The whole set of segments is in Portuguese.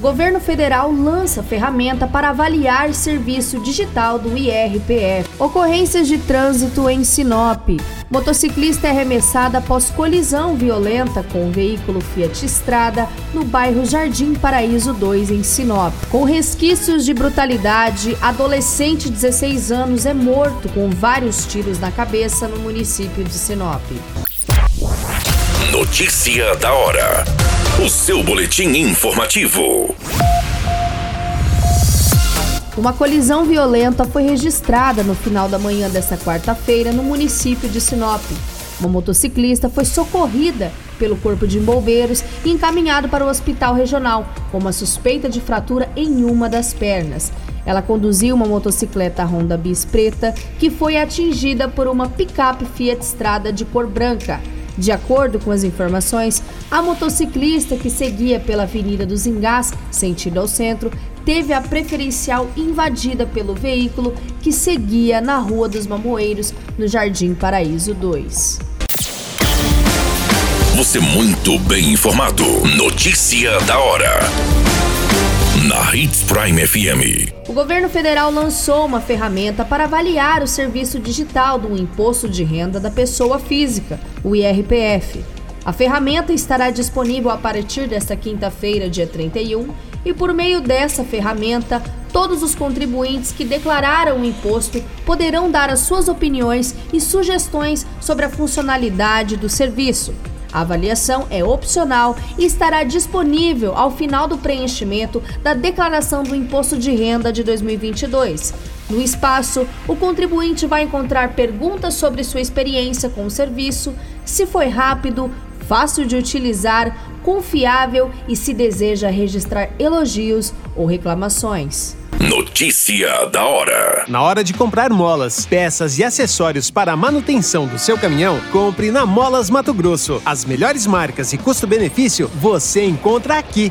Governo federal lança ferramenta para avaliar serviço digital do IRPF. Ocorrências de trânsito em Sinop. Motociclista é arremessada após colisão violenta com um veículo Fiat Estrada no bairro Jardim Paraíso 2, em Sinop. Com resquícios de brutalidade, adolescente de 16 anos é morto com vários tiros na cabeça no município de Sinop. Notícia da hora. Seu boletim informativo. Uma colisão violenta foi registrada no final da manhã desta quarta-feira no município de Sinop. Uma motociclista foi socorrida pelo Corpo de Bombeiros e encaminhado para o hospital regional com uma suspeita de fratura em uma das pernas. Ela conduziu uma motocicleta Honda Bis preta que foi atingida por uma picape Fiat Strada de cor branca. De acordo com as informações, a motociclista que seguia pela Avenida dos Engás, sentido ao centro, teve a preferencial invadida pelo veículo que seguia na Rua dos Mamoeiros, no Jardim Paraíso 2. Você muito bem informado. Notícia da hora. Na Hits Prime FM. O governo federal lançou uma ferramenta para avaliar o serviço digital do Imposto de Renda da Pessoa Física, o IRPF. A ferramenta estará disponível a partir desta quinta-feira, dia 31, e por meio dessa ferramenta, todos os contribuintes que declararam o imposto poderão dar as suas opiniões e sugestões sobre a funcionalidade do serviço. A avaliação é opcional e estará disponível ao final do preenchimento da declaração do imposto de renda de 2022. No espaço, o contribuinte vai encontrar perguntas sobre sua experiência com o serviço, se foi rápido, fácil de utilizar, confiável e se deseja registrar elogios ou reclamações. Notícia da hora. Na hora de comprar molas, peças e acessórios para a manutenção do seu caminhão, compre na Molas Mato Grosso. As melhores marcas e custo-benefício você encontra aqui.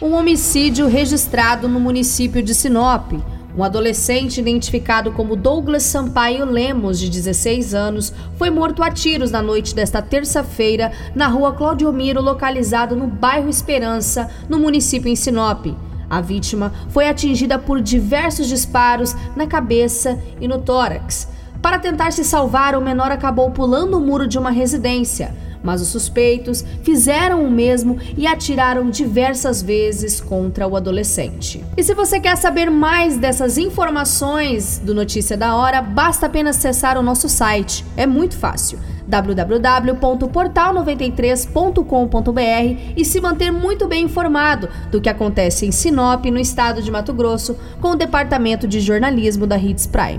Um homicídio registrado no município de Sinop. Um adolescente identificado como Douglas Sampaio Lemos, de 16 anos, foi morto a tiros na noite desta terça-feira na rua Claudio Miro, localizado no bairro Esperança, no município em Sinop. A vítima foi atingida por diversos disparos na cabeça e no tórax. Para tentar se salvar, o menor acabou pulando o muro de uma residência mas os suspeitos fizeram o mesmo e atiraram diversas vezes contra o adolescente. E se você quer saber mais dessas informações do Notícia da Hora, basta apenas acessar o nosso site. É muito fácil www.portal93.com.br e se manter muito bem informado do que acontece em Sinop, no estado de Mato Grosso, com o departamento de jornalismo da Hits Prime.